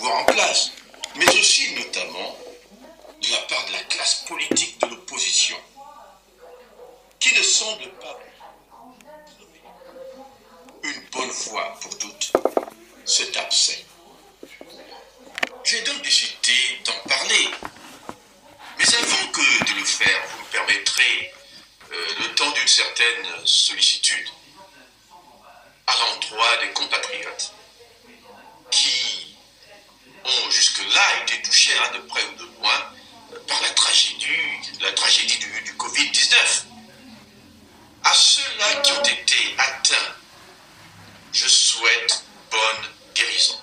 pouvoir en place, mais aussi notamment de la part de la classe politique de l'opposition, qui ne semble pas une bonne fois pour toutes cet abcès. J'ai donc décidé d'en parler. Mais avant que de le faire, vous me permettrez euh, le temps d'une certaine sollicitude à l'endroit des compatriotes ont jusque-là été touchés, hein, de près ou de loin, par la tragédie, la tragédie du, du Covid-19. À ceux-là qui ont été atteints, je souhaite bonne guérison.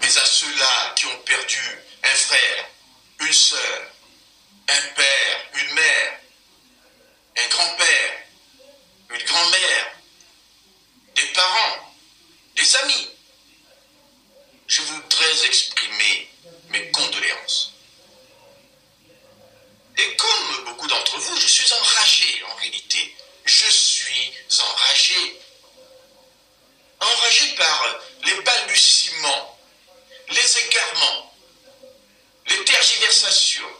Mais à ceux-là qui ont perdu un frère, une sœur, un père, une mère, un grand-père, une grand-mère, des parents, des amis, je voudrais exprimer mes condoléances. Et comme beaucoup d'entre vous, je suis enragé en réalité. Je suis enragé. Enragé par les balbutiements, les égarements, les tergiversations.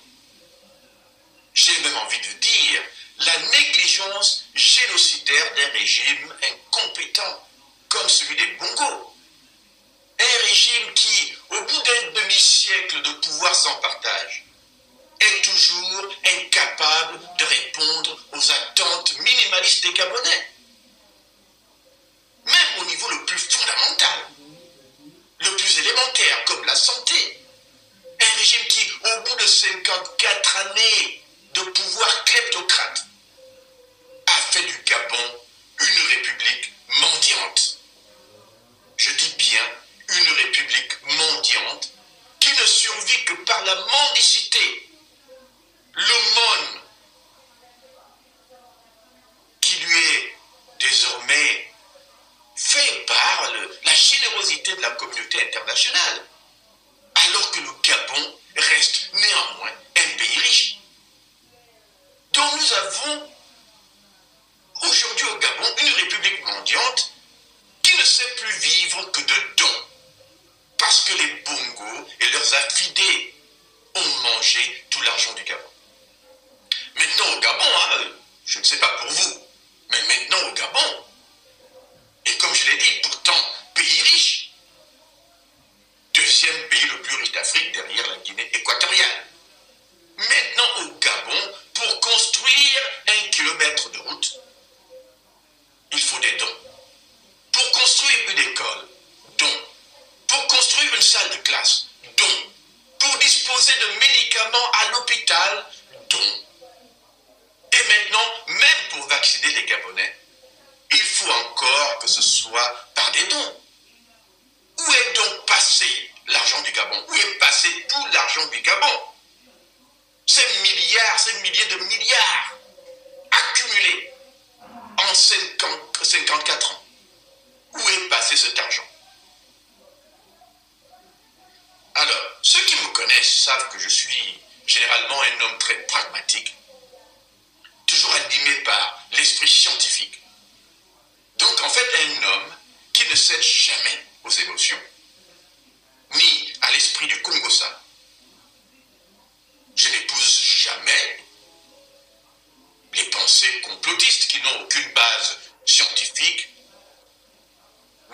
J'ai même envie de dire la négligence génocidaire d'un régime incompétent comme celui des Bongos. Un régime qui, au bout d'un demi-siècle de pouvoir sans partage, est toujours incapable de répondre aux attentes minimalistes des Gabonais. Même au niveau le plus fondamental, le plus élémentaire, comme la santé. Un régime qui, au bout de 54 années de pouvoir kleptocrate, a fait du Gabon une république mendiante. Je dis bien une république mendiante qui ne survit que par la mendicité, l'aumône qui lui est désormais fait par la générosité de la communauté internationale, alors que le Gabon reste néanmoins un pays riche. Donc nous avons aujourd'hui au Gabon une république mendiante qui ne sait plus vivre que de dons, parce que les bongos et leurs affidés ont mangé tout l'argent du Gabon. Maintenant au Gabon, hein, je ne sais pas pour vous, mais maintenant au Gabon, et comme je l'ai dit, pourtant pays riche, deuxième pays le plus riche d'Afrique derrière la Guinée équatoriale. Maintenant au Gabon, pour construire un kilomètre de route, il faut des dons. Pour construire une école, dons. Pour construire une salle de classe, dons. Pour disposer de médicaments à l'hôpital, dons. Et maintenant, même pour vacciner les Gabonais, il faut encore que ce soit par des dons. Où est donc passé l'argent du Gabon? Où est passé tout l'argent du Gabon? Ces milliards, ces milliers de milliards accumulés en 50 54 ans. Où est passé cet argent? Alors, ceux qui me connaissent savent que je suis généralement un homme très pragmatique, toujours animé par l'esprit scientifique. Donc, en fait, un homme qui ne cède jamais aux émotions, ni à l'esprit du Congo-ça. Je n'épouse jamais les pensées complotistes qui n'ont aucune base scientifique,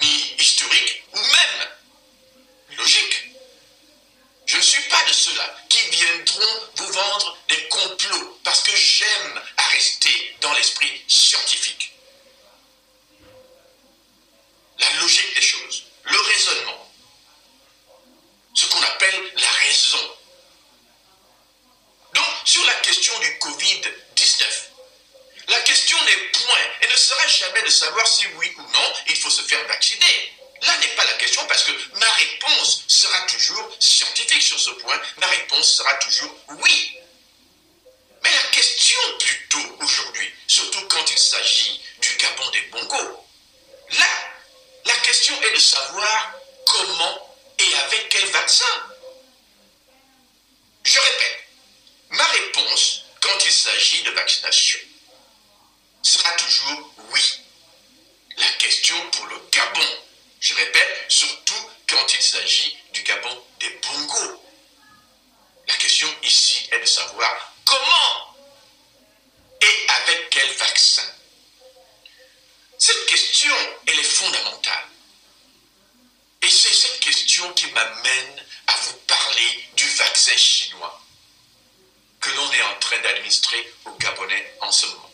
ni historique, ou même logique. Je ne suis pas de ceux-là qui viendront vous vendre des complots parce que j'aime à rester dans l'esprit scientifique. La logique des choses, le raisonnement, ce qu'on appelle la raison. Donc, sur la question du Covid-19, la question n'est point et ne sera jamais de savoir si oui ou non il faut se faire vacciner. Là n'est pas la question parce que ma réponse sera toujours scientifique sur ce point. Ma réponse sera toujours oui. Mais la question plutôt aujourd'hui, surtout quand il s'agit du Gabon des Bongos, là, la question est de savoir comment et avec quel vaccin. Je répète, ma réponse quand il s'agit de vaccination sera toujours oui. La question pour le Gabon, je répète, surtout quand il s'agit du Gabon des bongos. La question ici est de savoir comment et avec quel vaccin. Cette question, elle est fondamentale. Et c'est cette question qui m'amène à vous parler du vaccin chinois que l'on est en train d'administrer aux Gabonais en ce moment.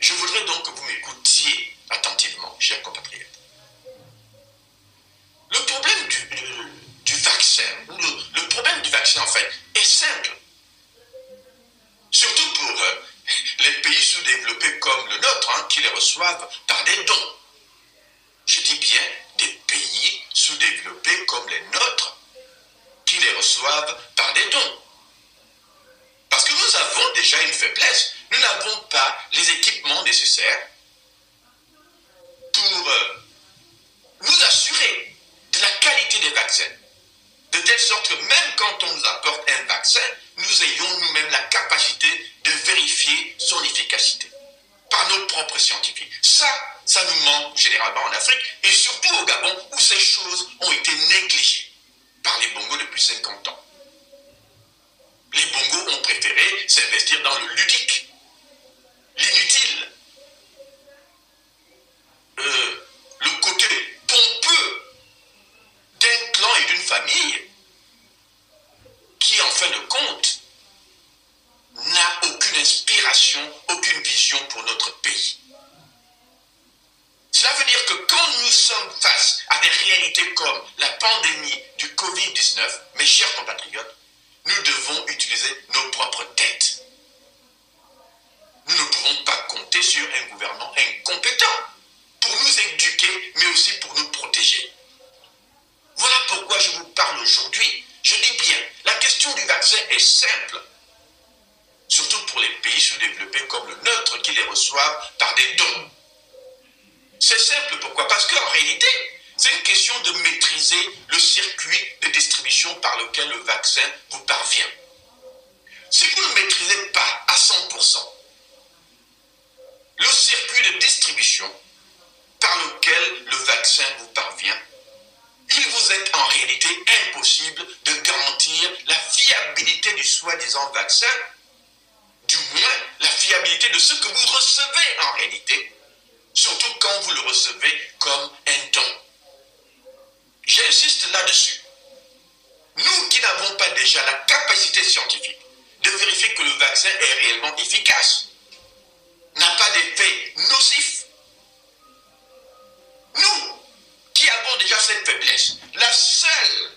Je voudrais donc que vous m'écoutiez attentivement, chers compatriotes. Le problème du, vaccin, le, problème du vaccin en fait, est simple. Surtout pour euh, les pays sous-développés comme le nôtre, hein, qui les reçoivent par des dons. Je dis bien des pays sous-développés comme les nôtres, qui les reçoivent par des dons. Parce que nous avons déjà une faiblesse. Nous n'avons pas les équipements nécessaires pour euh, nous assurer la qualité des vaccins. De telle sorte que même quand on nous apporte un vaccin, nous ayons nous-mêmes la capacité de vérifier son efficacité par nos propres scientifiques. Ça, ça nous manque généralement en Afrique et surtout au Gabon où ces choses ont été négligées par les Bongos depuis 50 ans. Les Bongos ont préféré s'investir dans le ludique, l'inutile, euh, le côté pompeux d'un clan et d'une famille qui, en fin de compte, n'a aucune inspiration, aucune vision pour notre pays. Cela veut dire que quand nous sommes face à des réalités comme la pandémie du Covid-19, mes chers compatriotes, nous devons utiliser nos propres têtes. Nous ne pouvons pas compter sur un gouvernement incompétent pour nous éduquer, mais aussi pour nous protéger. Voilà pourquoi je vous parle aujourd'hui. Je dis bien, la question du vaccin est simple. Surtout pour les pays sous-développés comme le nôtre qui les reçoivent par des dons. C'est simple, pourquoi? Parce qu'en réalité, c'est une question de maîtriser le circuit de distribution par lequel le vaccin vous parvient. Si vous ne maîtrisez pas à 100% le circuit de distribution par lequel le vaccin vous parvient, il vous est en réalité impossible de garantir la fiabilité du soi-disant vaccin, du moins la fiabilité de ce que vous recevez en réalité, surtout quand vous le recevez comme un don. J'insiste là-dessus. Nous qui n'avons pas déjà la capacité scientifique de vérifier que le vaccin est réellement efficace, n'a pas d'effet nocif, nous qui avons déjà cette faiblesse, la seule,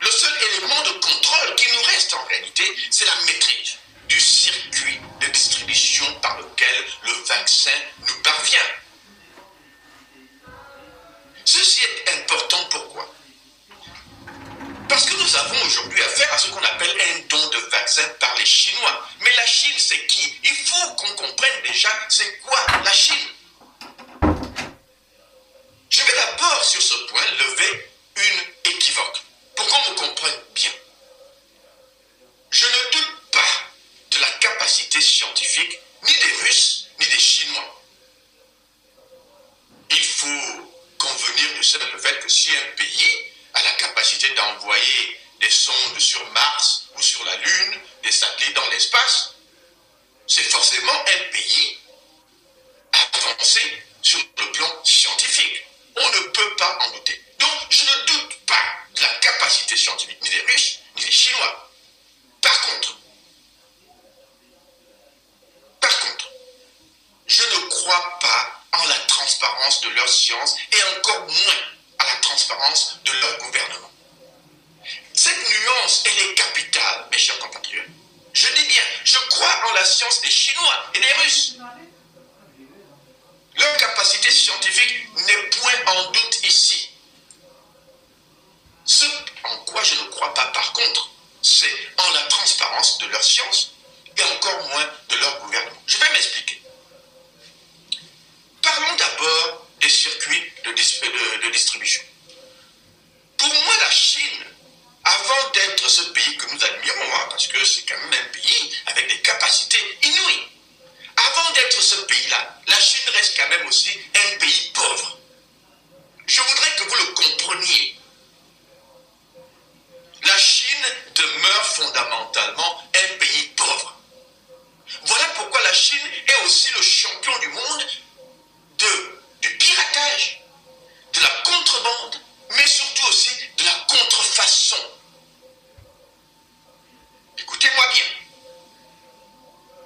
le seul élément de contrôle qui nous reste en réalité, c'est la maîtrise du circuit de distribution par lequel le vaccin nous parvient. Ceci est important pourquoi? Parce que nous avons aujourd'hui affaire à ce qu'on appelle un don de vaccin par les Chinois. Mais la Chine, c'est qui? Il faut qu'on comprenne déjà c'est quoi la Chine? Je vais d'abord sur ce point lever une équivoque pour qu'on me comprenne bien. Je ne doute pas de la capacité scientifique ni des Russes ni des Chinois. Il faut convenir du simple fait que si un pays a la capacité d'envoyer des sondes sur Mars ou sur la Lune, des satellites dans l'espace, c'est forcément un pays avancé sur le plan scientifique. On ne peut pas en douter. Donc, je ne doute pas de la capacité scientifique ni des Russes, ni des Chinois. Par contre, par contre, je ne crois pas en la transparence de leur science et encore moins à la transparence de leur gouvernement. Cette nuance, elle est capitale, mes chers compatriotes. Je dis bien, je crois en la science des Chinois et des Russes. Leur capacité scientifique n'est point en doute ici. Ce en quoi je ne crois pas par contre, c'est en la transparence de leur science et encore moins de leur gouvernement. Je vais m'expliquer. Parlons d'abord des circuits de, distribution. Pour moi, la Chine, avant d'être ce pays que nous admirons, hein, parce que c'est quand même un pays avec des capacités inouïes, avant d'être ce pays-là, la Chine reste quand même aussi un pays pauvre. Je voudrais que vous le compreniez. La Chine demeure fondamentalement un pays pauvre. Voilà pourquoi la Chine est aussi le champion du monde de du piratage, de la contrebande, mais surtout aussi de la contrefaçon. Écoutez-moi bien.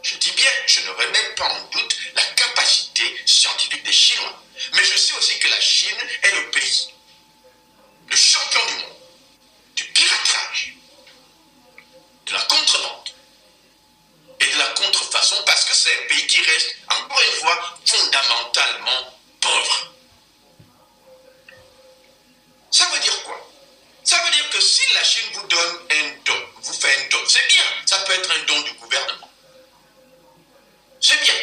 Je dis bien, je ne remets pas en doute la capacité scientifique des Chinois. Mais je sais aussi que la Chine est le pays, le champion du monde, du piratage, de la contrebande et de la contrefaçon parce que c'est un pays qui reste, encore une fois, fondamentalement ça veut dire quoi? Ça veut dire que si la Chine vous donne un don, vous fait un don, c'est bien, ça peut être un don du gouvernement. C'est bien.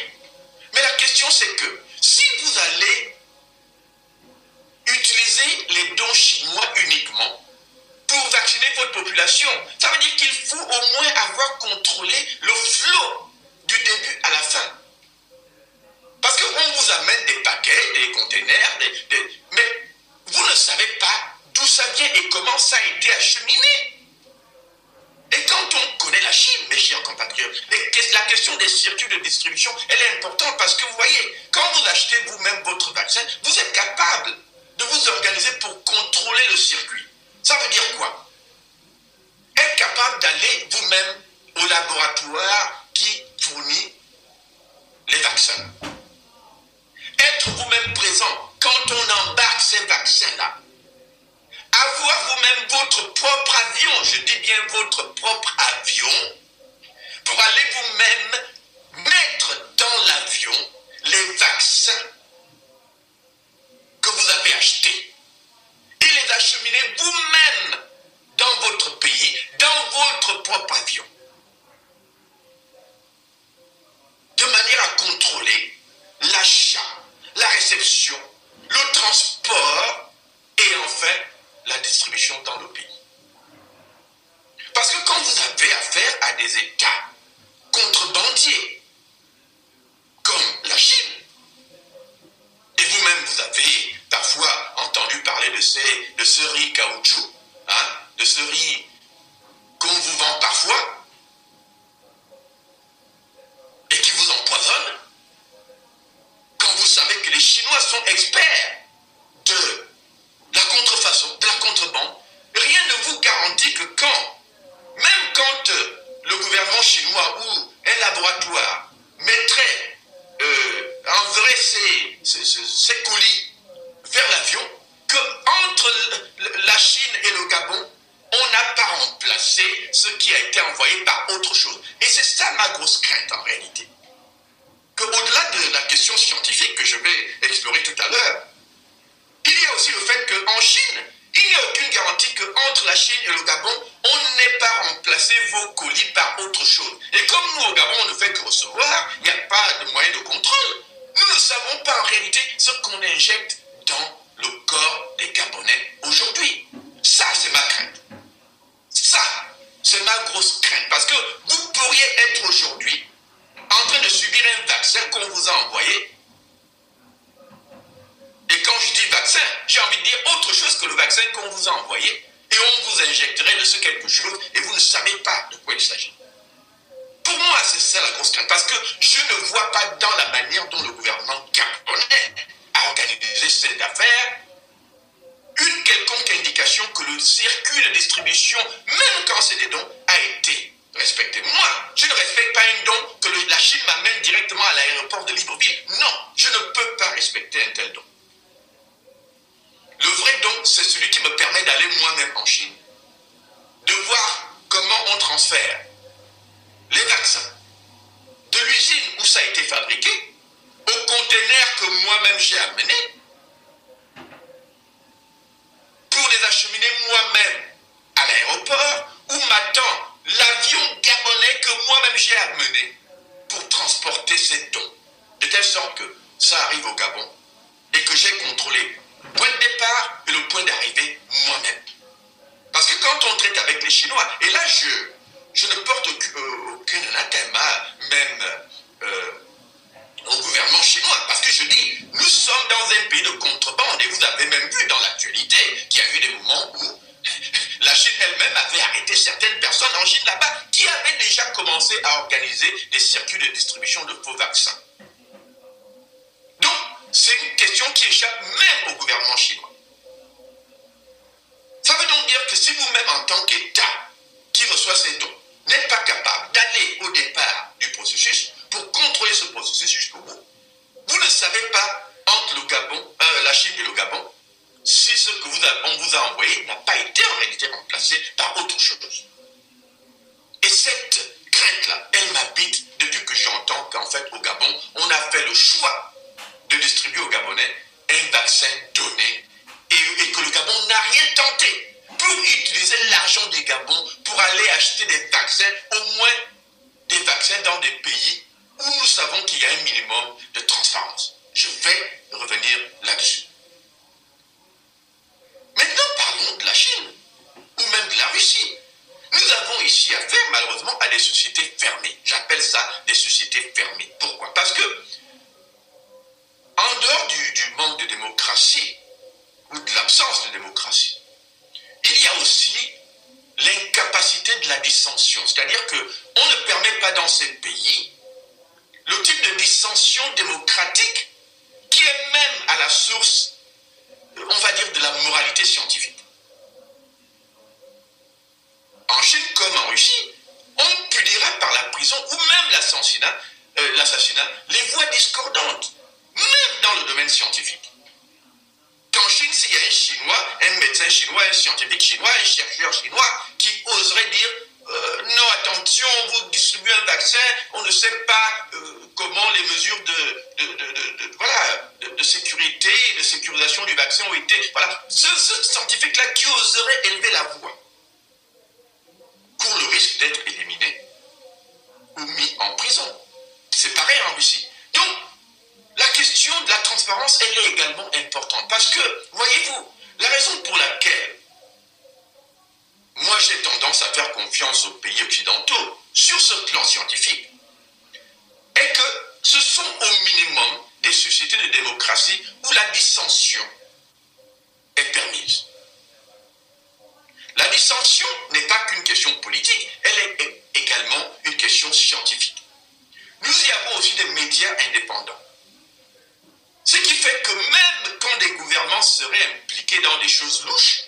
Mais la question c'est que si vous allez utiliser les dons chinois uniquement pour vacciner votre population, ça veut dire qu'il faut au moins avoir contrôlé le flot du début à la fin. Parce qu'on vous amène des paquets, des containers, mais vous ne savez pas d'où ça vient et comment ça a été acheminé. Et quand on connaît la Chine, mes chers compatriotes, la question des circuits de distribution, elle est importante parce que vous voyez, quand vous achetez vous-même votre vaccin, vous êtes capable de vous organiser pour contrôler le circuit. Ça veut dire quoi? Être capable d'aller vous-même au laboratoire qui fournit les vaccins. Être vous-même présent quand on embarque ces vaccins-là avoir vous-même votre propre avion, je dis bien votre propre avion, pour aller vous-même mettre dans l'avion les vaccins que vous avez achetés et les acheminer vous-même dans votre pays, dans votre propre avion. De manière à contrôler l'achat, la réception, le transport et enfin la distribution dans le pays. Parce que quand vous avez affaire à des États contrebandiers, comme la Chine, et vous-même vous avez parfois entendu parler de, de ce riz caoutchouc, hein, de ce riz qu'on vous vend parfois, et qui vous empoisonne, quand vous savez que les Chinois sont experts de la contrefaçon, de la contrebande, rien ne vous garantit que quand, même quand euh, le gouvernement chinois ou un laboratoire mettrait, euh, enverrait ses, colis vers l'avion, entre la Chine et le Gabon, on n'a pas remplacé ce qui a été envoyé par autre chose. Et c'est ça ma grosse crainte en réalité. Qu'au-delà de la question scientifique que je vais explorer tout à l'heure, il y a aussi le fait qu'en Chine, il n'y a aucune garantie qu'entre la Chine et le Gabon, on n'ait pas remplacé vos colis par autre chose. Et comme nous, au Gabon, on ne fait que recevoir, il n'y a pas de moyen de contrôle. Nous ne savons pas en réalité ce qu'on injecte dans le corps des Gabonais aujourd'hui. Ça, c'est ma crainte. Ça, c'est ma grosse crainte. Parce que vous pourriez être aujourd'hui en train de subir un vaccin qu'on vous a envoyé et quand je dis vaccin, j'ai envie de dire autre chose que le vaccin qu'on vous a envoyé. Et on vous injecterait de ce quelque chose et vous ne savez pas de quoi il s'agit. Pour moi, c'est ça la grosse crainte. Parce que je ne vois pas dans la manière dont le gouvernement gabonais a organisé cette affaire une quelconque indication que le circuit de distribution, même quand c'est des dons, a été respecté. Moi, je ne respecte pas un don que la Chine m'amène directement à l'aéroport de Libreville. Non, je ne peux pas respecter un tel don. Le vrai don, c'est celui qui me permet d'aller moi-même en Chine, de voir comment on transfère les vaccins de l'usine où ça a été fabriqué au conteneur que moi-même j'ai amené pour les acheminer moi-même à l'aéroport où m'attend l'avion gabonais que moi-même j'ai amené pour transporter ces dons. De telle sorte que ça arrive au Gabon et que j'ai contrôlé point de départ et le point d'arrivée moi-même. Parce que quand on traite avec les Chinois, et là je, je ne porte euh, aucun anathème, même euh, au gouvernement chinois, parce que je dis, nous sommes dans un pays de contrebande, et vous avez même vu dans l'actualité qu'il y a eu des moments où la Chine elle-même avait arrêté certaines personnes en Chine là-bas qui avaient déjà commencé à organiser des circuits de distribution de faux vaccins. Donc, c'est une question qui échappe même au gouvernement chinois. Ça veut donc dire que si vous-même, en tant qu'État qui reçoit ces dons, n'êtes pas capable d'aller au départ du processus pour contrôler ce processus jusqu'au bout, vous ne savez pas entre entre le Gabon, euh, la Chine et le Gabon si ce que vous on n'a pas été en réalité remplacé par autre chose. Et cette crainte-là, elle m'habite depuis que j'entends qu'en fait au Gabon, on a fait le choix de distribuer aux Gabonais un vaccin donné et, et que le Gabon n'a rien tenté pour utiliser l'argent du Gabon pour aller acheter des vaccins, au moins des vaccins dans des pays où nous savons qu'il y a un minimum de transparence. Je vais revenir là-dessus. Maintenant, parlons de la Chine, ou même de la Russie. Nous avons ici affaire, malheureusement, à des sociétés fermées. J'appelle ça des sociétés fermées. Pourquoi? Parce que, en dehors du, du manque de démocratie, ou de l'absence de démocratie, il y a aussi l'incapacité de la dissension. C'est-à-dire qu'on ne permet pas dans ces pays le type de dissension démocratique qui est même à la source, on va dire, de la moralité scientifique. En Chine comme en Russie, on punira par la prison ou même l'assassinat, euh, l'assassinat les voix discordantes, même dans le domaine scientifique. Qu'en Chine, s'il y a un Chinois, un médecin chinois, un scientifique chinois, un chercheur chinois qui oserait dire euh, non, attention, vous distribuez un vaccin, on ne sait pas euh, comment les mesures de, voilà, de, sécurité de sécurisation du vaccin ont été. Voilà, ce, scientifique-là qui oserait élever la voix le risque d'être éliminé ou mis en prison. C'est pareil en Russie. Donc, la question de la transparence, elle est également importante. Parce que, voyez-vous, la raison pour laquelle moi j'ai tendance à faire confiance aux pays occidentaux sur ce plan scientifique est que ce sont au minimum des sociétés de démocratie où la dissension est permise. La dissension n'est pas qu'une question politique, elle est également une question scientifique. Nous y avons aussi des médias indépendants. Ce qui fait que même quand des gouvernements seraient impliqués dans des choses louches,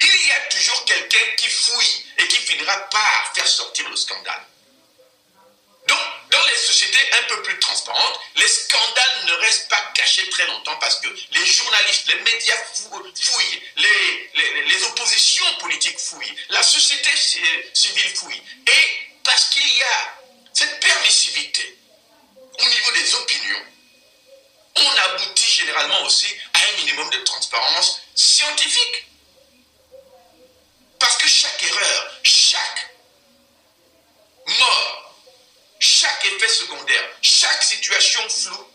il y a toujours quelqu'un qui fouille et qui finira par faire sortir le scandale. Dans les sociétés un peu plus transparentes, les scandales ne restent pas cachés très longtemps parce que les journalistes, les médias fouillent, les, les, oppositions politiques fouillent, la société civile fouille. Et parce qu'il y a cette permissivité au niveau des opinions, on aboutit généralement aussi à un minimum de transparence scientifique. Parce que chaque erreur, chaque mort, chaque effet secondaire, chaque situation floue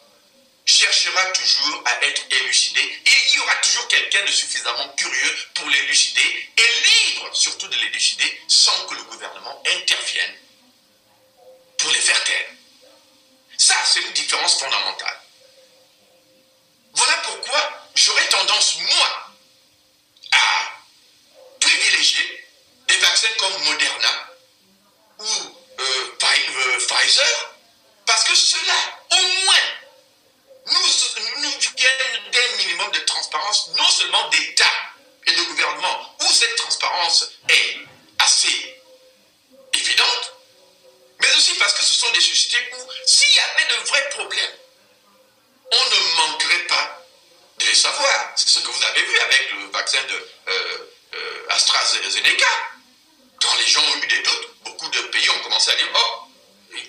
cherchera toujours à être élucidé. Et il y aura toujours quelqu'un de suffisamment curieux pour l'élucider et libre surtout de l'élucider sans que le gouvernement intervienne pour les faire taire. Ça, c'est une différence fondamentale. Voilà pourquoi j'aurais tendance, moi, à privilégier des vaccins comme Moderna ou Pfizer, parce que cela, au moins, nous, nous viennent d'un minimum de transparence, non seulement d'État et de gouvernement, où cette transparence est assez évidente, mais aussi parce que ce sont des sociétés où, s'il y avait de vrais problèmes, on ne manquerait pas de les savoir. C'est ce que vous avez vu avec le vaccin de euh, euh, AstraZeneca. Quand les gens ont eu des doutes, beaucoup de pays ont commencé à dire Oh,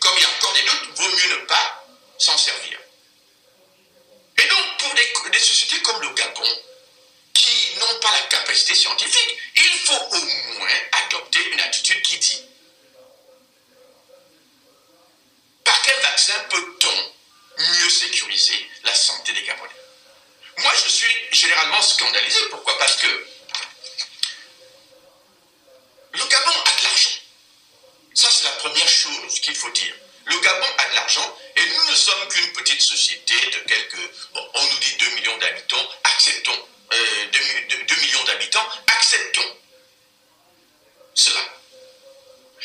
comme il y a encore des doutes, vaut mieux ne pas s'en servir. Et donc, pour des, des, sociétés comme le Gabon, qui n'ont pas la capacité scientifique, il faut au moins adopter une attitude qui dit Par quel vaccin peut-on mieux sécuriser la santé des Gabonais. Moi, je suis généralement scandalisé. Pourquoi? Parce que le Gabon a de l'argent. Ça, c'est la première chose qu'il faut dire. Le Gabon a de l'argent et nous ne sommes qu'une petite société de quelques... On nous dit 2 millions d'habitants, acceptons. 2, euh, millions d'habitants, acceptons cela.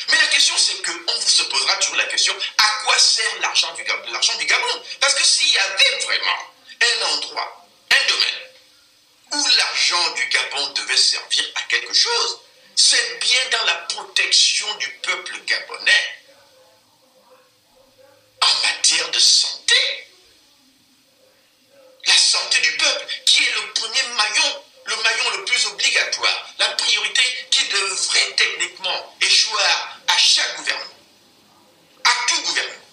Mais la question, c'est qu'on se posera toujours la question, à quoi sert l'argent du Gabon? Parce que s'il y avait vraiment un endroit, un domaine, où l'argent du Gabon devait servir à quelque chose, c'est bien dans la protection du peuple gabonais en matière de santé. La santé du peuple, qui est le premier maillon, le maillon le plus obligatoire, la priorité qui devrait techniquement échoir à chaque gouvernement, à tout gouvernement,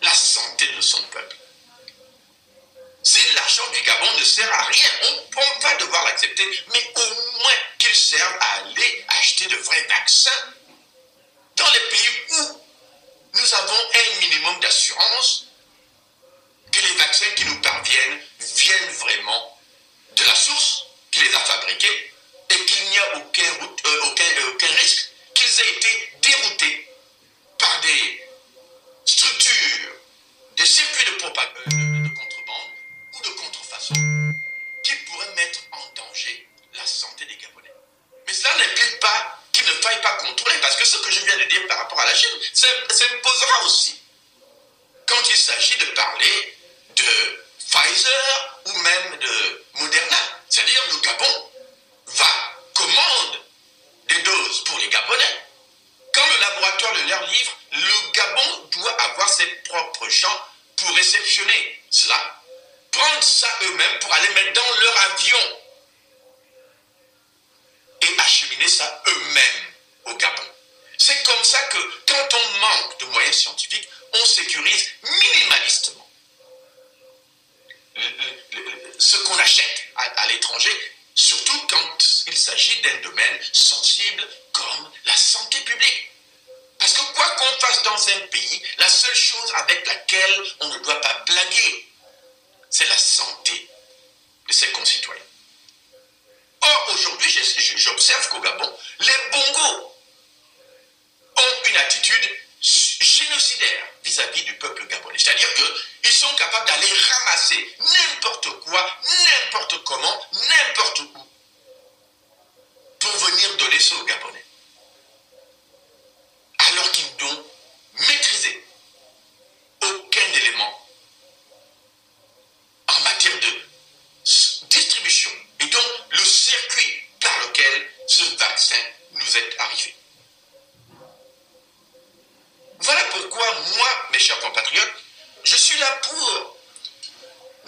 la santé de son peuple. Si l'argent du Gabon ne sert à rien, on, on va devoir l'accepter, mais au moins qu'il serve à aller acheter de vrais vaccins dans les pays où nous avons un minimum d'assurance que les vaccins qui nous parviennent viennent vraiment de la source qui les a fabriqués et qu'il n'y a aucun, euh, aucun, euh, aucun risque qu'ils aient été déroutés par des structures, des circuits de, propa- qui pourraient mettre en danger la santé des Gabonais. Mais cela n'implique pas qu'il ne faille pas contrôler, parce que ce que je viens de dire par rapport à la Chine s'im- s'imposera aussi. Quand il s'agit de parler de Pfizer ou même de Moderna, c'est-à-dire le Gabon va commande des doses pour les Gabonais. Quand le laboratoire le leur livre, le Gabon doit avoir ses propres champs pour réceptionner cela, prendre ça eux-mêmes pour aller mettre dans leur avion et acheminer ça eux-mêmes au Gabon. C'est comme ça que quand on manque de moyens scientifiques, on sécurise minimalistement ce qu'on achète à l'étranger, surtout quand il s'agit d'un domaine sensible comme la santé publique. Parce que quoi qu'on fasse dans un pays, la seule chose avec laquelle on ne doit pas blaguer, c'est la santé de ses concitoyens. Or, aujourd'hui, j'observe qu'au Gabon, les bongos ont une attitude génocidaire vis-à-vis du peuple gabonais. C'est-à-dire qu'ils sont capables d'aller ramasser n'importe quoi, n'importe comment, n'importe où, pour venir donner ça aux Gabonais. Alors qu'ils n'ont maîtrisé aucun élément de distribution et donc le circuit par lequel ce vaccin nous est arrivé. Voilà pourquoi moi, mes chers compatriotes, je suis là pour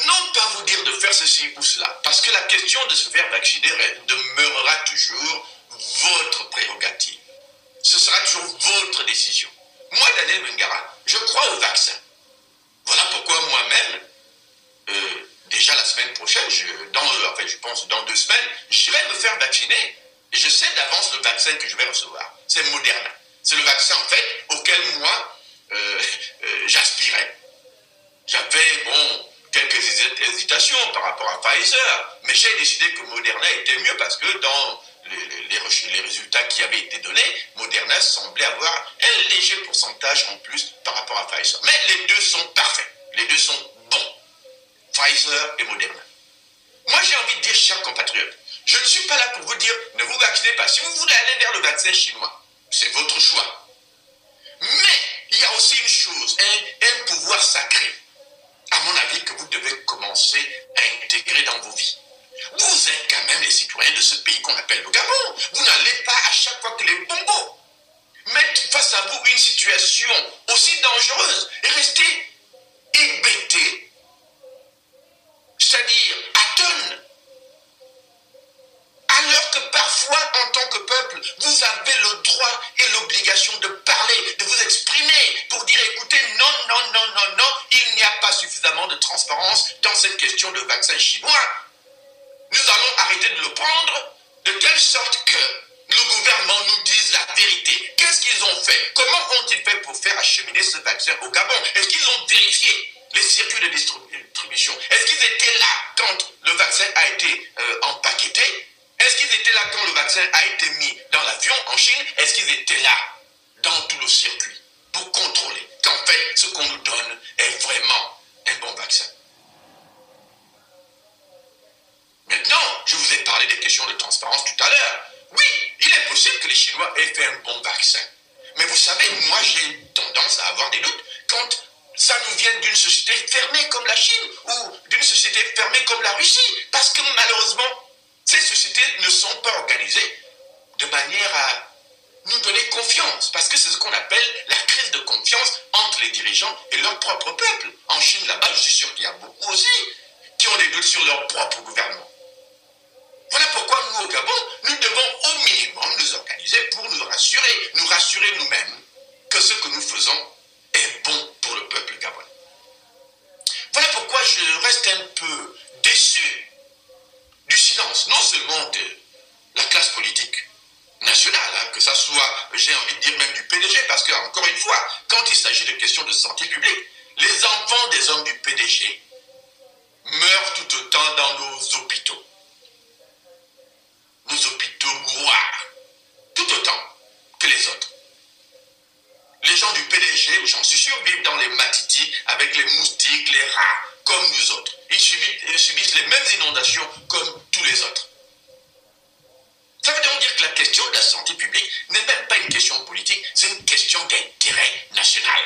non pas vous dire de faire ceci ou cela, parce que la question de se faire vacciner demeurera toujours votre prérogative. Ce sera toujours votre décision. Moi, Daniel Bengara, je crois au vaccin. Voilà pourquoi moi-même, euh, déjà la semaine prochaine, je, dans, euh, enfin, je pense dans deux semaines, j'irai me faire vacciner. Je sais d'avance le vaccin que je vais recevoir. C'est Moderna. C'est le vaccin, en fait, auquel moi, euh, euh, j'aspirais. J'avais, bon, quelques hési- hésitations par rapport à Pfizer, mais j'ai décidé que Moderna était mieux parce que dans les, les- résultats qui avaient été donnés, Moderna semblait avoir un léger pourcentage en plus par rapport à Pfizer. Mais les deux sont parfaits. Les deux sont. Pfizer et Moderna. Moi, j'ai envie de dire, chers compatriotes, je ne suis pas là pour vous dire ne vous vaccinez pas. Si vous voulez aller vers le vaccin chinois, c'est votre choix. Mais il y a aussi une chose, un, pouvoir sacré, à mon avis, que vous devez commencer à intégrer dans vos vies. Vous êtes quand même les citoyens de ce pays qu'on appelle le Gabon. Vous n'allez pas à chaque fois que les bongos mettent face à vous une situation aussi dangereuse et rester hébété, c'est-à-dire atone alors que parfois, en tant que peuple, vous avez le droit et l'obligation de parler, de vous exprimer, pour dire écoutez, non, non, non, non, non, il n'y a pas suffisamment de transparence dans cette question de vaccin chinois. Nous allons arrêter de le prendre de telle sorte que le gouvernement nous dise la vérité. Qu'est-ce qu'ils ont fait? Comment ont-ils fait pour faire acheminer ce vaccin au Gabon? Est-ce qu'ils ont vérifié les circuits de distribution? Est-ce qu'ils étaient là quand le vaccin a été euh, empaqueté? Est-ce qu'ils étaient là quand le vaccin a été mis dans l'avion en Chine? Est-ce qu'ils étaient là dans tout le circuit pour contrôler qu'en fait ce qu'on nous donne est vraiment un bon vaccin? Maintenant, je vous ai parlé des questions de transparence tout à l'heure. Oui, il est possible que les Chinois aient fait un bon vaccin. Mais vous savez, moi j'ai tendance à avoir des doutes quand ça nous vient d'une société fermée comme la Chine ou d'une société fermée comme la Russie. Parce que malheureusement, ces sociétés ne sont pas organisées de manière à nous donner confiance. Parce que c'est ce qu'on appelle la crise de confiance entre les dirigeants et leur propre peuple. En Chine, là-bas, je suis sûr qu'il y a beaucoup aussi qui ont des doutes sur leur propre gouvernement. Voilà pourquoi nous, au Gabon, nous devons au minimum nous organiser pour nous rassurer, nous rassurer nous-mêmes que ce que nous faisons est bon pour le peuple gabonais. Voilà pourquoi je reste un peu déçu du silence, non seulement de la classe politique nationale, hein, que ça soit, j'ai envie de dire même du PDG, parce que, encore une fois, quand il s'agit de questions de santé publique, les enfants des hommes du PDG meurent tout autant dans nos hôpitaux. Hôpitaux tout autant que les autres. Les gens du PDG, j'en suis sûr, vivent dans les matitis avec les moustiques, les rats, comme nous autres. Ils subissent, les mêmes inondations comme tous les autres. Ça veut donc dire que la question de la santé publique n'est même pas une question politique, c'est une question d'intérêt national.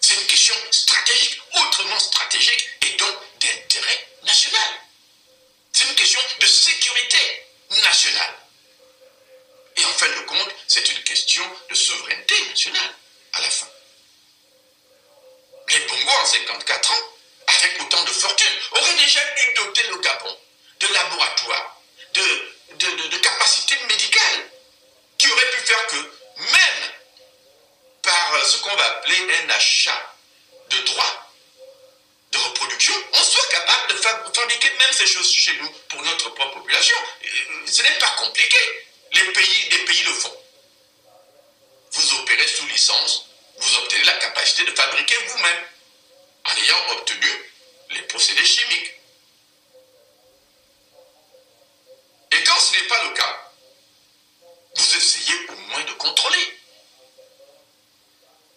C'est une question stratégique, autrement stratégique, et donc d'intérêt national. C'est une question de sécurité nationale. Et en fin de compte, c'est une question de souveraineté nationale, à la fin. Les Bongo, en 54 ans, avec autant de fortune, auraient déjà dû doter le Gabon de laboratoires, de, de, capacités médicales, qui auraient pu faire que, même par ce qu'on va appeler un achat de droits reproduction, on soit capable de fabriquer même ces choses chez nous pour notre propre population. Ce n'est pas compliqué. Les pays, les pays le font. Vous opérez sous licence, vous obtenez la capacité de fabriquer vous-même en ayant obtenu les procédés chimiques. Et quand ce n'est pas le cas, vous essayez au moins de contrôler.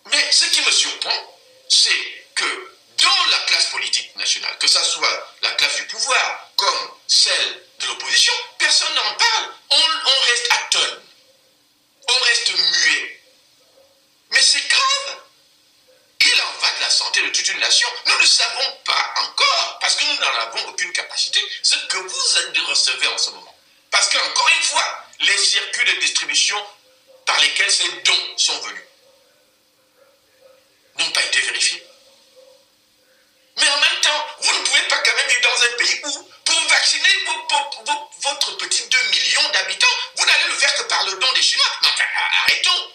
Mais ce qui me surprend, c'est que dans la classe politique nationale, que ce soit la classe du pouvoir comme celle de l'opposition, personne n'en parle. On, on reste atone. On reste muet. Mais c'est grave. Il en va de la santé de toute une nation. Nous ne savons pas encore, parce que nous n'en avons aucune capacité, ce que vous recevez en ce moment. Parce qu'encore une fois, les circuits de distribution par lesquels ces dons sont venus n'ont pas été vérifiés. Mais en même temps, vous ne pouvez pas quand même vivre dans un pays où, pour vacciner votre petit 2 millions d'habitants, vous n'allez le faire que par le don des Chinois. Mais enfin, arrêtons.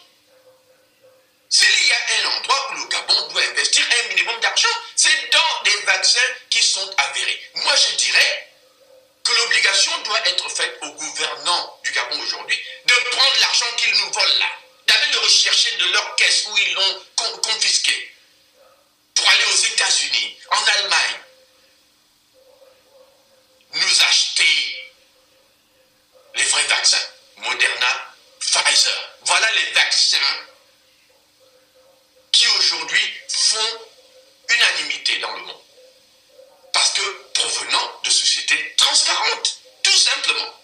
S'il y a un endroit où le Gabon doit investir un minimum d'argent, c'est dans des vaccins qui sont avérés. Moi, je dirais que l'obligation doit être faite aux gouvernants du Gabon aujourd'hui de prendre l'argent qu'ils nous volent là, d'aller le rechercher de leur caisse où ils l'ont confisqué pour aller aux États-Unis, en Allemagne, nous acheter les vrais vaccins, Moderna, Pfizer. Voilà les vaccins qui aujourd'hui font unanimité dans le monde. Parce que provenant de sociétés transparentes, tout simplement.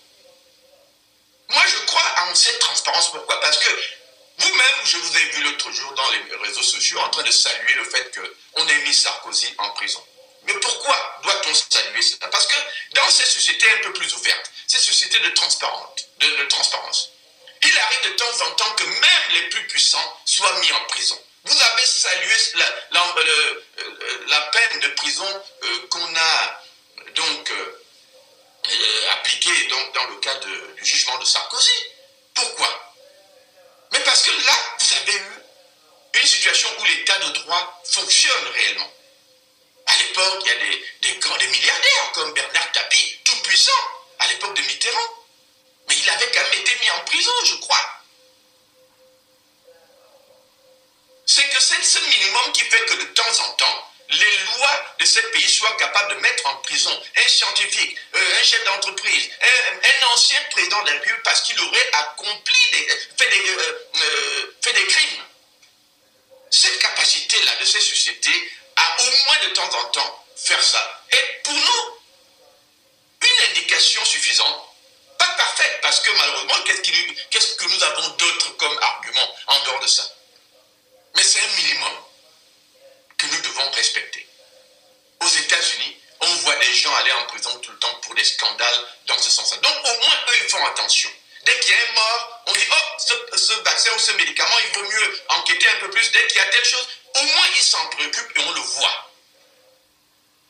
Moi, je crois en cette transparence. Pourquoi? Parce que vous-même, je vous ai vu l'autre jour dans les réseaux sociaux en train de saluer le fait qu'on ait mis Sarkozy en prison. Mais pourquoi doit-on saluer cela? Parce que dans ces sociétés un peu plus ouvertes, ces sociétés de, de, transparence, il arrive de temps en temps que même les plus puissants soient mis en prison. Vous avez salué la, euh, euh, peine de prison euh, qu'on a donc appliquée dans le cas du jugement de Sarkozy. Pourquoi? Que là, vous avez eu une situation où l'état de droit fonctionne réellement. À l'époque, il y a des, grands milliardaires comme Bernard Tapie, tout puissant, à l'époque de Mitterrand. Mais il avait quand même été mis en prison, je crois. C'est que c'est ce minimum qui fait que de temps en temps, les lois de ce pays soient capables de mettre en prison un scientifique, euh, un chef d'entreprise, un, ancien président de la République parce qu'il aurait accompli, des, fait, des, euh, euh, fait des crimes. Cette capacité-là de ces sociétés à au moins de temps en temps faire ça est pour nous une indication suffisante. Pas parfaite parce que malheureusement, qu'est-ce que nous avons d'autre comme argument en dehors de ça? Mais c'est un minimum que nous devons respecter. Aux États-Unis, on voit des gens aller en prison tout le temps pour des scandales dans ce sens-là. Donc au moins, eux, ils font attention. Dès qu'il y a un mort, on dit, oh, ce, vaccin ou ce médicament, il vaut mieux enquêter un peu plus. Dès qu'il y a telle chose, au moins, ils s'en préoccupent et on le voit.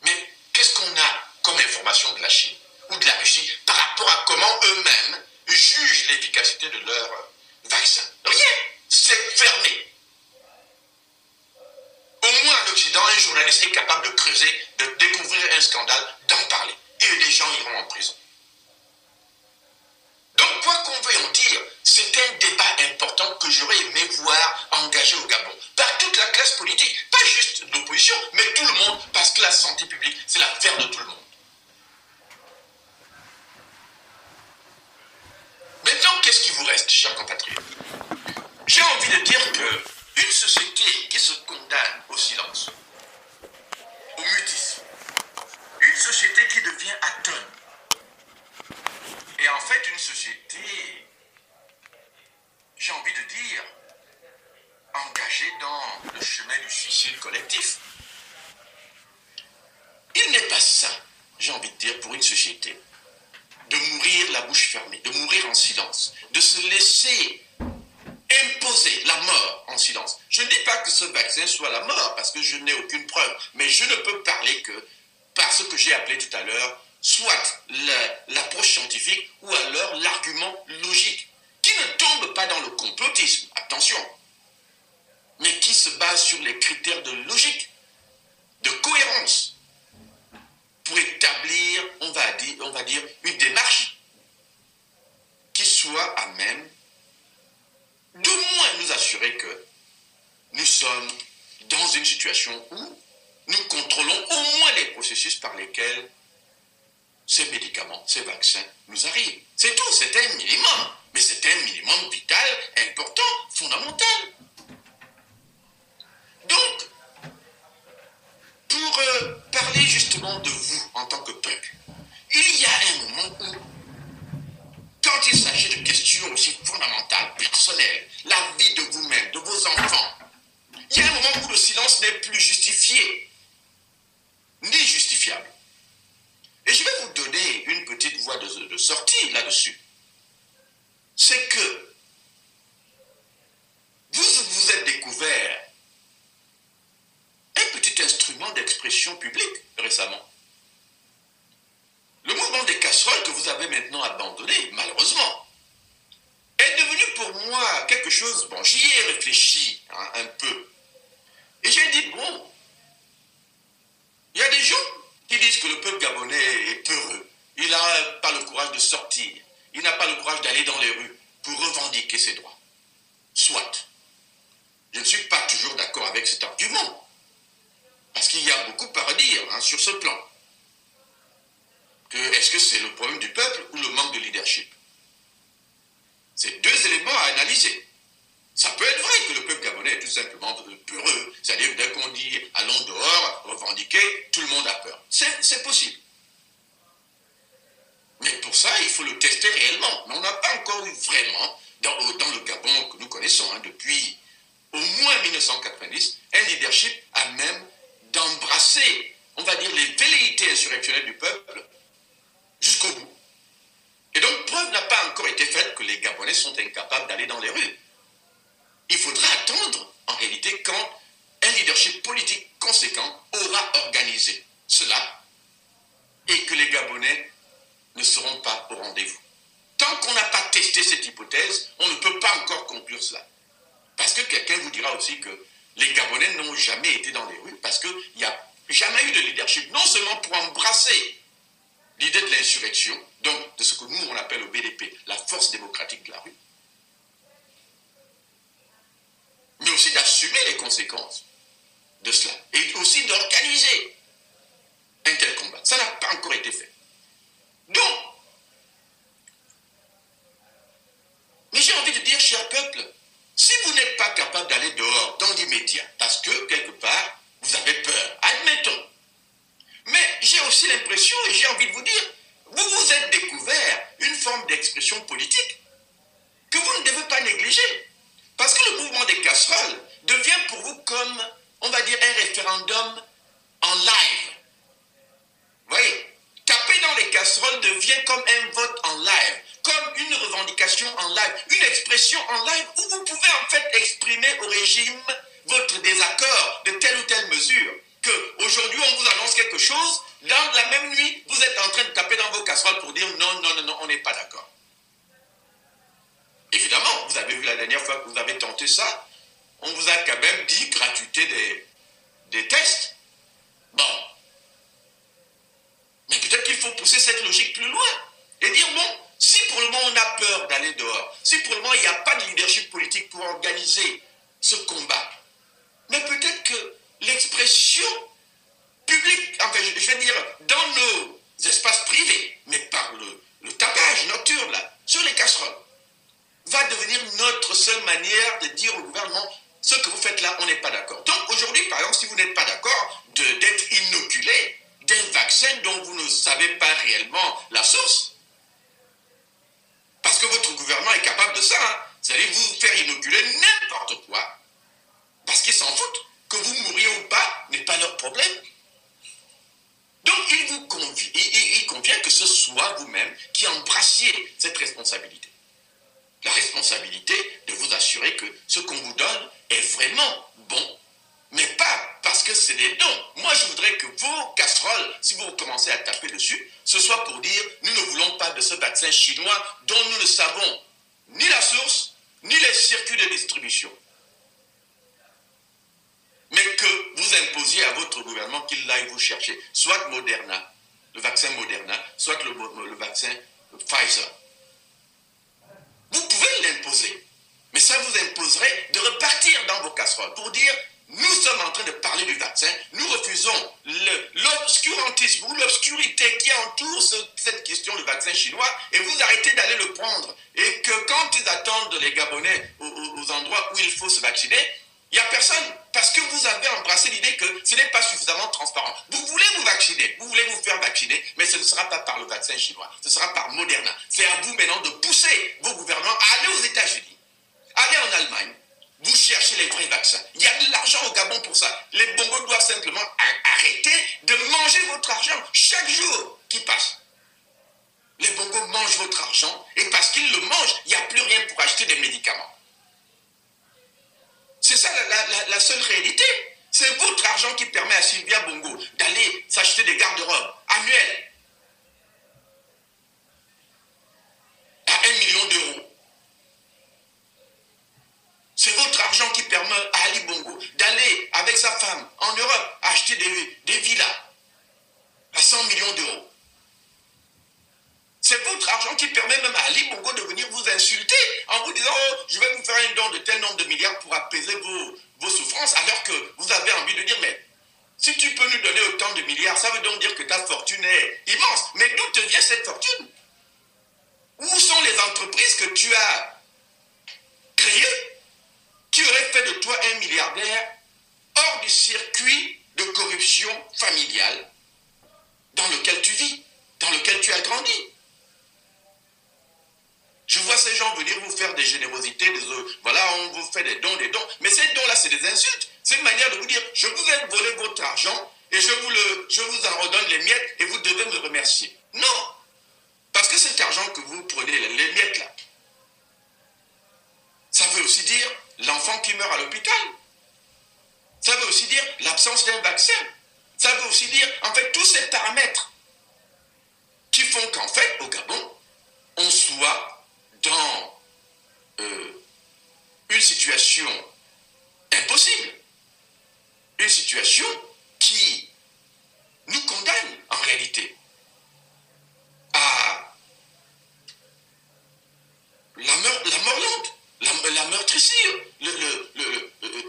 Mais d'information de la Chine ou de la Russie par rapport à comment eux-mêmes jugent l'efficacité de leur vaccin? Rien. C'est fermé. Un journaliste est capable de creuser, de découvrir un scandale, d'en parler. Et les gens iront en prison. Donc, quoi qu'on veuille en dire, c'est un débat important que j'aurais aimé voir engagé au Gabon par toute la classe politique, pas juste l'opposition, mais tout le monde, parce que la santé publique, c'est l'affaire de tout le monde. Maintenant, qu'est-ce qui vous reste, chers compatriotes? J'ai envie de dire que une société qui se condamne au silence, au mutisme, une société qui devient atone, et en fait une société, j'ai envie de dire, engagée dans le chemin du suicide collectif. Il n'est pas sain, j'ai envie de dire, pour une société, de mourir la bouche fermée, de mourir en silence, de se laisser la mort en silence. Je ne dis pas que ce vaccin soit la mort, parce que je n'ai aucune preuve, mais je ne peux parler que par ce que j'ai appelé tout à l'heure soit l'approche scientifique ou alors l'argument logique, qui ne tombe pas dans le complotisme, attention, mais qui se base sur les critères de logique, de cohérence, pour établir, on va dire, on va dire une démarche qui soit à même de moins nous assurer que nous sommes dans une situation où nous contrôlons au moins les processus par lesquels ces médicaments, ces vaccins nous arrivent. C'est tout, c'est un minimum. Mais c'est un minimum vital, important, fondamental. Donc, pour euh, parler justement de vous en tant que peuple, il y a un moment où, quand il s'agit de aussi fondamentales, personnelles, la vie de vous-même, de vos enfants, il y a un moment où le silence n'est plus justifié, ni justifiable. Et je vais vous donner une petite voie de, sortie là-dessus. C'est que vous vous êtes découvert un petit instrument d'expression publique récemment. Le mouvement des casseroles que vous avez maintenant abandonné, malheureusement, est devenu pour moi quelque chose, bon, j'y ai réfléchi hein, un peu. Et j'ai dit, bon, il y a des gens qui disent que le peuple gabonais est peureux. Il n'a pas le courage de sortir. Il n'a pas le courage d'aller dans les rues pour revendiquer ses droits. Soit. Je ne suis pas toujours d'accord avec cet argument. Parce qu'il y a beaucoup à redire hein, sur ce plan. Est-ce que c'est le problème du peuple ou le manque de leadership? C'est deux éléments à analyser. Ça peut être vrai que le peuple gabonais est tout simplement peureux. C'est-à-dire dès qu'on dit allons dehors, revendiquer, tout le monde a peur. C'est possible. Mais pour ça, il faut le tester réellement. Mais on n'a pas encore eu vraiment, dans, le Gabon que nous connaissons hein, depuis au moins 1990, un leadership à même d'embrasser, on va dire, les velléités insurrectionnelles du peuple jusqu'au bout. Et donc, preuve n'a été faite que les Gabonais sont incapables d'aller dans les rues il faudra attendre, en réalité, quand un leadership politique conséquent aura organisé cela et que les Gabonais ne seront pas au rendez-vous. Tant qu'on n'a pas testé cette hypothèse, on ne peut pas encore conclure cela. Parce que quelqu'un vous dira aussi que les Gabonais n'ont jamais été dans les rues, parce qu'il n'y a jamais eu de leadership, non seulement pour embrasser l'idée de l'insurrection, donc de ce que nous on appelle au BDP la force démocratique de la rue, mais aussi d'assumer les conséquences de cela et aussi d'organiser un tel combat. Ça n'a pas encore été fait. Donc, mais j'ai envie de dire, cher peuple, si vous n'êtes pas capable d'aller dehors dans l'immédiat, parce que quelque part, vous avez peur, admettons. Mais j'ai aussi l'impression, et j'ai envie de vous dire, vous vous êtes découvert une forme d'expression politique que vous ne devez pas négliger. Parce que le mouvement des casseroles devient pour vous comme, on va dire, un référendum en live. Vous voyez Taper dans les casseroles devient comme un vote en live, comme une revendication en live, une expression en live où vous pouvez en fait exprimer au régime votre désaccord de telle ou telle mesure que aujourd'hui on vous annonce quelque chose, dans la même nuit, vous êtes en train de taper dans vos casseroles pour dire non, non, non, non, on n'est pas d'accord. Évidemment, vous avez vu la dernière fois que vous avez tenté ça, on vous a quand même dit gratuité des, des tests. Bon. Mais peut-être qu'il faut pousser cette logique plus loin et dire bon, si pour le moment on a peur d'aller dehors, si pour le moment il n'y a pas de leadership politique pour organiser ce combat, mais peut-être que l'expression publique, enfin je, vais dire dans nos espaces privés, mais par le, le tapage nocturne là, sur les casseroles, va devenir notre seule manière de dire au gouvernement ce que vous faites là, on n'est pas d'accord. Donc aujourd'hui, par exemple, si vous n'êtes pas d'accord d'être inoculé d'un vaccin dont vous ne savez pas réellement la source, parce que votre gouvernement est capable de ça, hein, vous allez vous faire inoculer n'importe quoi, parce qu'ils s'en foutent. Que vous mouriez ou pas n'est pas leur problème. Donc il vous convient, que ce soit vous-même qui embrassiez cette responsabilité la responsabilité de vous assurer que ce qu'on vous donne est vraiment bon. Mais pas parce que c'est des dons. Moi, je voudrais que vos casseroles, si vous commencez à taper dessus, ce soit pour dire nous ne voulons pas de ce vaccin chinois dont nous ne savons ni la source, ni les circuits de distribution. Mais que vous imposiez à votre gouvernement qu'il aille vous chercher, soit Moderna, le vaccin Moderna, soit le, vaccin Pfizer. Vous pouvez l'imposer. Mais ça vous imposerait de repartir dans vos casseroles pour dire nous sommes en train de parler du vaccin, nous refusons l'obscurantisme ou l'obscurité qui entoure cette question du vaccin chinois et vous arrêtez d'aller le prendre. Et que quand ils attendent les Gabonais aux endroits où il faut se vacciner, il n'y a personne parce que vous avez embrassé l'idée que ce n'est pas suffisamment transparent. Vous voulez vous vacciner, vous voulez vous faire vacciner, mais ce ne sera pas par le vaccin chinois, ce sera par Moderna. C'est à vous maintenant de pousser vos gouvernements à aller aux États-Unis, aller en Allemagne. Vous cherchez les vrais vaccins. Il y a de l'argent au Gabon pour ça. Les bongos doivent simplement arrêter de manger votre argent chaque jour qui passe. Les bongos mangent votre argent et parce qu'ils le mangent, il n'y a plus rien pour acheter des médicaments. C'est ça la, seule réalité. C'est votre argent qui permet à Sylvia Bongo d'aller s'acheter des garde-robes annuels à 1 million d'euros. C'est votre argent qui permet à Ali Bongo d'aller avec sa femme en Europe acheter des, des villas à 100 millions d'euros. C'est votre argent qui permet même à Ali Bongo de venir vous insulter en vous disant oh, je vais vous faire un don de tel nombre de milliards pour apaiser vos, souffrances, alors que vous avez envie de dire mais si tu peux nous donner autant de milliards, ça veut donc dire que ta fortune est immense. Mais d'où te vient cette fortune? Où sont les entreprises que tu as créées qui auraient fait de toi un milliardaire hors du circuit de corruption familiale dans lequel tu vis, dans lequel tu as grandi? Je vois ces gens venir vous faire des générosités, des, voilà, on vous fait des dons, des dons. Mais ces dons-là, c'est des insultes. C'est une manière de vous dire, je vous ai volé votre argent et je vous, le, je vous en redonne les miettes et vous devez me remercier. Non. Parce que cet argent que vous prenez, les miettes là, ça veut aussi dire l'enfant qui meurt à l'hôpital. Ça veut aussi dire l'absence d'un vaccin. Ça veut aussi dire, en fait, tous ces paramètres qui font qu'en fait, au Gabon, on soit dans euh, une situation impossible, une situation qui nous condamne en réalité à la, mort, la la, meurtrissure.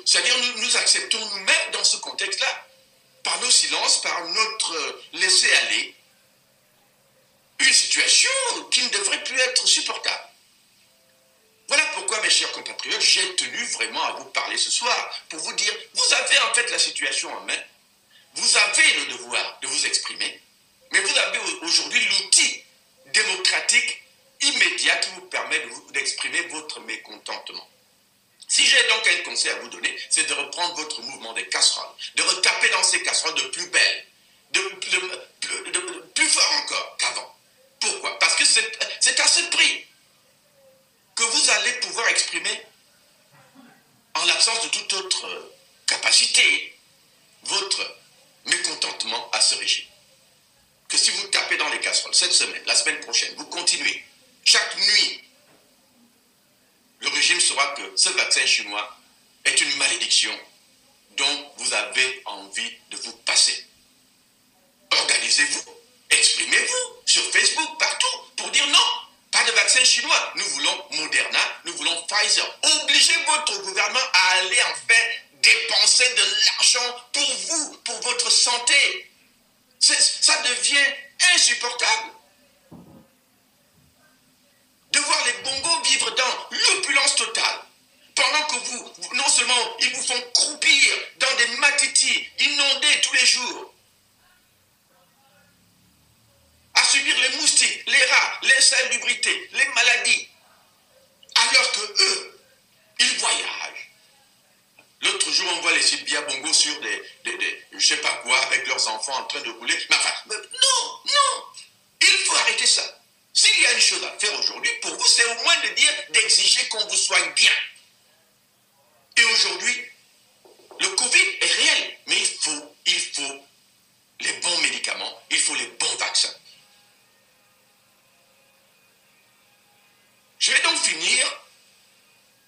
C'est-à-dire nous, nous acceptons nous-mêmes dans ce contexte-là, par nos silences, par notre laisser-aller, une situation qui ne devrait plus être supportable. Voilà pourquoi, mes chers compatriotes, j'ai tenu vraiment à vous parler ce soir, pour vous dire, vous avez en fait la situation en main, vous avez le devoir de vous exprimer, mais vous avez aujourd'hui l'outil démocratique immédiat qui vous permet d'exprimer votre mécontentement. Si j'ai donc un conseil à vous donner, c'est de reprendre votre mouvement des casseroles, de retaper dans ces casseroles de plus belles, de, plus fort encore qu'avant. Pourquoi? Parce que c'est à ce prix exprimer en l'absence de toute autre capacité votre mécontentement à ce régime. Que si vous tapez dans les casseroles cette semaine, la semaine prochaine, vous continuez chaque nuit le régime saura que ce vaccin chinois est une malédiction dont vous avez envie de vous passer. Organisez-vous, exprimez-vous sur Facebook, partout, pour dire non, pas de vaccin chinois. Nous voulons Moderna, nous voulons Pfizer. Obligez votre gouvernement à aller en fait dépenser de l'argent pour vous, pour votre santé. Ça devient insupportable de voir les bongos vivre dans l'opulence totale. Pendant que vous, non seulement ils vous font croupir dans des matitis inondés tous les jours, à subir les moustiques, les rats, les salubrités, les maladies, alors que eux, ils voyagent. L'autre jour, on voit les Sylvia Bongo sur des, des, je sais pas quoi, avec leurs enfants en train de rouler. Mais non, non, il faut arrêter ça. S'il y a une chose à faire aujourd'hui, pour vous, c'est au moins de dire, d'exiger qu'on vous soigne bien. Et aujourd'hui, le Covid est réel, mais il faut, il faut les bons médicaments, il faut les bons vaccins. Je vais donc finir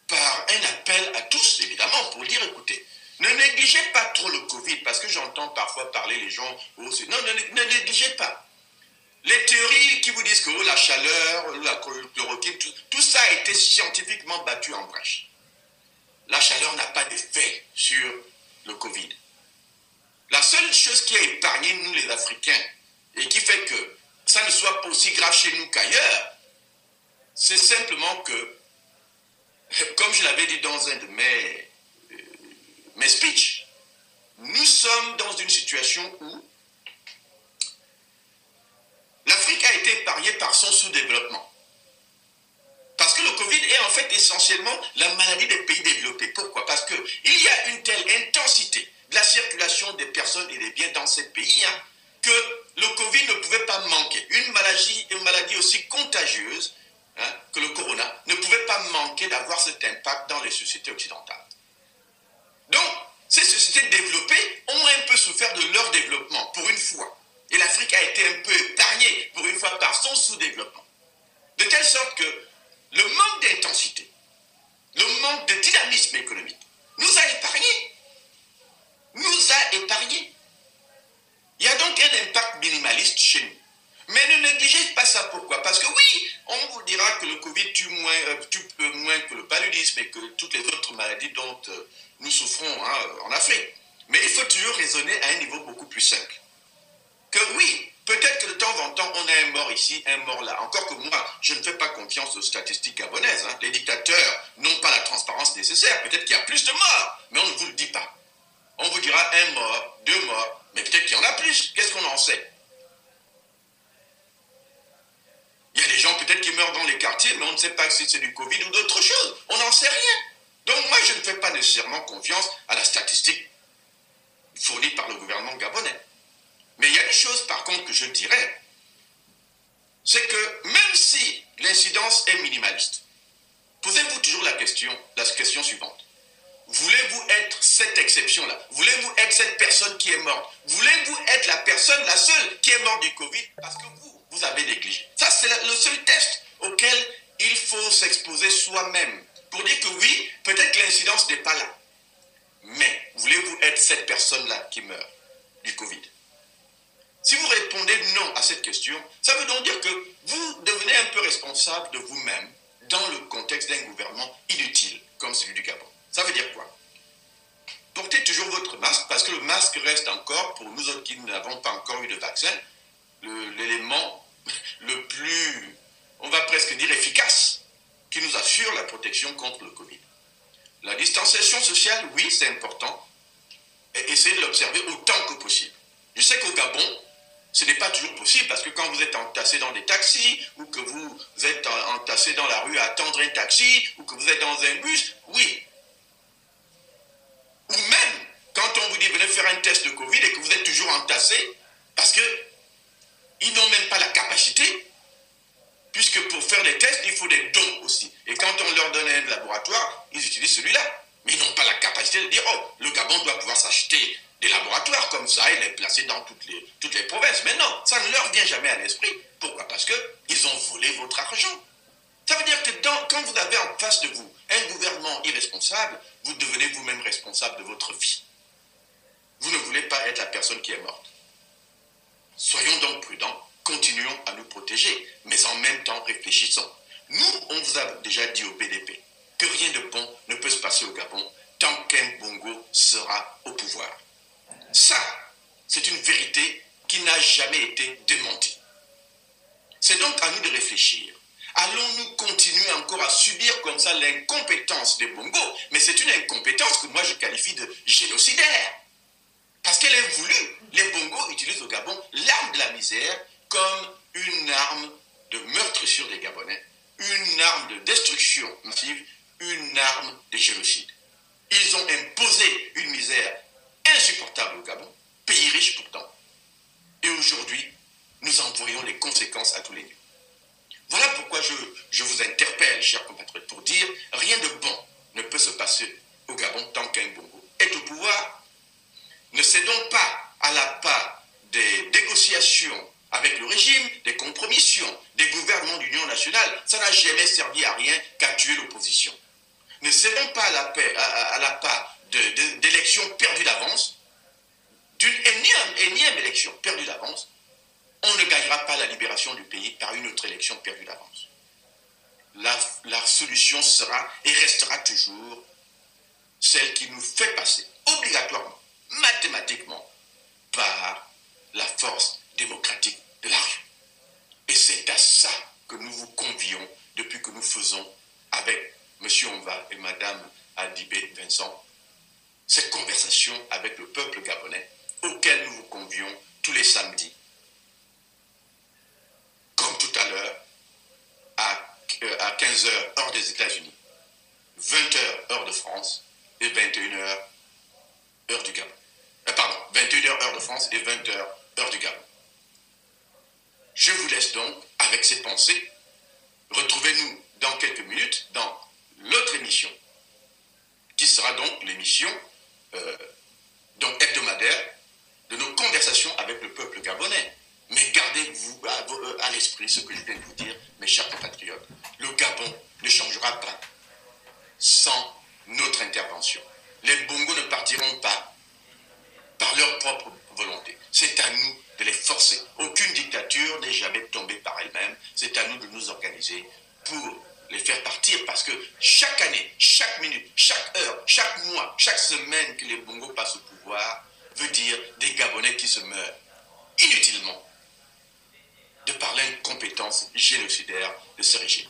par un appel à tous, évidemment, pour dire, écoutez, ne négligez pas trop le Covid, parce que j'entends parfois parler les gens, non, ne, négligez pas. Les théories qui vous disent que oh, la chaleur, la chloroquine, tout, ça a été scientifiquement battu en brèche. La chaleur n'a pas d'effet sur le Covid. La seule chose qui a épargné nous les Africains et qui fait que ça ne soit pas aussi grave chez nous qu'ailleurs, c'est simplement que, comme je l'avais dit dans un de mes, mes speeches, nous sommes dans une situation où l'Afrique a été épargnée par son sous-développement. Parce que le Covid est en fait essentiellement la maladie des pays développés. Pourquoi? Parce qu'il y a une telle intensité de la circulation des personnes et des biens dans ces pays hein, que le Covid ne pouvait pas manquer. Une maladie, une maladie aussi contagieuse hein, que le corona ne pouvait pas manquer d'avoir cet impact dans les sociétés occidentales. Ces sociétés développées ont un peu souffert de leur développement, pour une fois. Et l'Afrique a été un peu épargnée, pour une fois, par son sous-développement. De telle sorte que le manque d'intensité, le manque de dynamisme économique nous a épargnés. Nous a épargnés. Il y a donc un impact minimaliste chez nous. Mais ne négligez pas ça. Pourquoi Parce que oui, on vous dira que le Covid tue moins, euh, tue moins que le paludisme et que toutes les autres maladies dont euh, nous souffrons hein, en Afrique. Mais il faut toujours raisonner à un niveau beaucoup plus simple. Que oui, peut-être que de temps en temps, on a un mort ici, un mort là. Encore que moi, je ne fais pas confiance aux statistiques gabonaises. Hein. Les dictateurs n'ont pas la transparence nécessaire. Peut-être qu'il y a plus de morts, mais on ne vous le dit pas. On vous dira un mort, deux morts, mais peut-être qu'il y en a plus. Qu'est-ce qu'on en sait? Il y a des gens peut-être qui meurent dans les quartiers, mais on ne sait pas si c'est du Covid ou d'autres choses. On n'en sait rien. Donc moi, je ne fais pas nécessairement confiance à la statistique fournie par le gouvernement gabonais. Mais il y a une chose, par contre, que je dirais, c'est que même si l'incidence est minimaliste, posez-vous toujours la question, la question suivante. Voulez-vous être cette exception-là? Voulez-vous être cette personne qui est morte? Voulez-vous être la personne, la seule qui est morte du Covid? Parce que vous, vous avez négligé Ça, c'est le seul test auquel il faut s'exposer soi-même pour dire que oui, peut-être que l'incidence n'est pas là. Mais voulez-vous être cette personne-là qui meurt du Covid? Si vous répondez non à cette question, ça veut donc dire que vous devenez un peu responsable de vous-même dans le contexte d'un gouvernement inutile comme celui du Gabon. Ça veut dire quoi? Portez toujours votre masque parce que le masque reste encore, pour nous autres qui n'avons pas encore eu de vaccin, l'élément le, plus, on va presque dire efficace, qui nous assure la protection contre le Covid? La distanciation sociale, oui, c'est important. Et essayez de l'observer autant que possible. Je sais qu'au Gabon, ce n'est pas toujours possible parce que quand vous êtes entassé dans des taxis ou que vous êtes entassé dans la rue à attendre un taxi ou que vous êtes dans un bus, oui, ou même quand on vous dit venez faire un test de Covid et que vous êtes toujours entassé, parce qu'ils n'ont même pas la capacité, puisque pour faire les tests, il faut des dons aussi. Et quand on leur donne un laboratoire, ils utilisent celui-là. Mais ils n'ont pas la capacité de dire, oh, le Gabon doit pouvoir s'acheter des laboratoires comme ça et les placer dans toutes les provinces. Mais non, ça ne leur vient jamais à l'esprit. Pourquoi? Parce qu'ils ont volé votre argent. Ça veut dire que quand vous avez en face de vous un gouvernement irresponsable, vous devenez vous-même responsable de votre vie. Vous ne voulez pas être la personne qui est morte. Soyons donc prudents, continuons à nous protéger, mais en même temps réfléchissons. Nous, on vous a déjà dit au BDP que rien de bon ne peut se passer au Gabon tant qu'un Bongo sera au pouvoir. Ça, c'est une vérité qui n'a jamais été démentie. C'est donc à nous de réfléchir. Allons-nous continuer encore à subir comme ça l'incompétence des Bongos Mais c'est une incompétence que moi je qualifie de génocidaire. Parce qu'elle est voulue. Les Bongos utilisent au Gabon l'arme de la misère comme une arme de meurtre sur les Gabonais, une arme de destruction massive, une arme de génocide. Ils ont imposé une misère insupportable au Gabon, pays riche pourtant. Et aujourd'hui, nous en voyons les conséquences à tous les niveaux. Voilà pourquoi je, je vous interpelle, chers compatriotes, pour dire rien de bon ne peut se passer au Gabon tant qu'un Bongo est au pouvoir. Ne cédons pas à la part des négociations avec le régime, des compromissions, des gouvernements d'union nationale. Ça n'a jamais servi à rien qu'à tuer l'opposition. Ne cédons pas à la, paix, à, la part d'élections perdues d'avance, d'une énième, énième élection perdue d'avance, on ne gagnera pas la libération du pays par une autre élection perdue d'avance. La, la, solution sera et restera toujours celle qui nous fait passer obligatoirement, mathématiquement, par la force démocratique de la rue. Et c'est à ça que nous vous convions depuis que nous faisons avec M. Onva et Mme Adibé Vincent cette conversation avec le peuple gabonais auquel nous vous convions tous les samedis comme tout à l'heure, à, 15h, euh, heure des États-Unis, 20h, heure de France, et 21h, heure du Gabon. Euh, pardon, 21h, heure de France, et 20h, heure du Gabon. Je vous laisse donc avec ces pensées. Retrouvez-nous dans quelques minutes dans l'autre émission, qui sera donc l'émission euh, hebdomadaire de nos conversations avec le peuple gabonais. Mais gardez-vous euh, à, l'esprit ce que je viens de vous dire, mes chers compatriotes. Le Gabon ne changera pas sans notre intervention. Les Bongos ne partiront pas par leur propre volonté. C'est à nous de les forcer. Aucune dictature n'est jamais tombée par elle-même. C'est à nous de nous organiser pour les faire partir parce que chaque année, chaque minute, chaque heure, chaque mois, chaque semaine que les Bongos passent au pouvoir veut dire des Gabonais qui se meurent inutilement de par l'incompétence génocidaire de ce régime.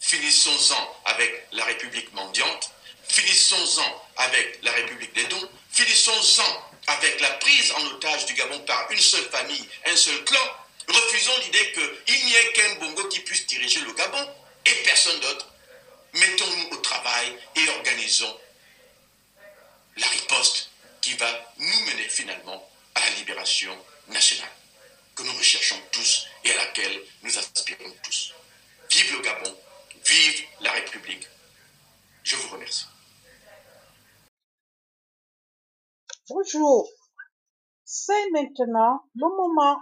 Finissons-en avec la République mendiante, finissons-en avec la République des dons, finissons-en avec la prise en otage du Gabon par une seule famille, un seul clan. Refusons l'idée qu'il n'y ait qu'un Bongo qui puisse diriger le Gabon et personne d'autre. Mettons-nous au travail et organisons la riposte qui va nous mener finalement à la libération nationale que nous recherchons tous et à laquelle nous aspirons tous. Vive le Gabon, vive la République. Je vous remercie. Bonjour. C'est maintenant le moment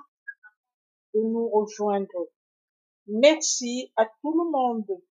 de nous rejoindre. Merci à tout le monde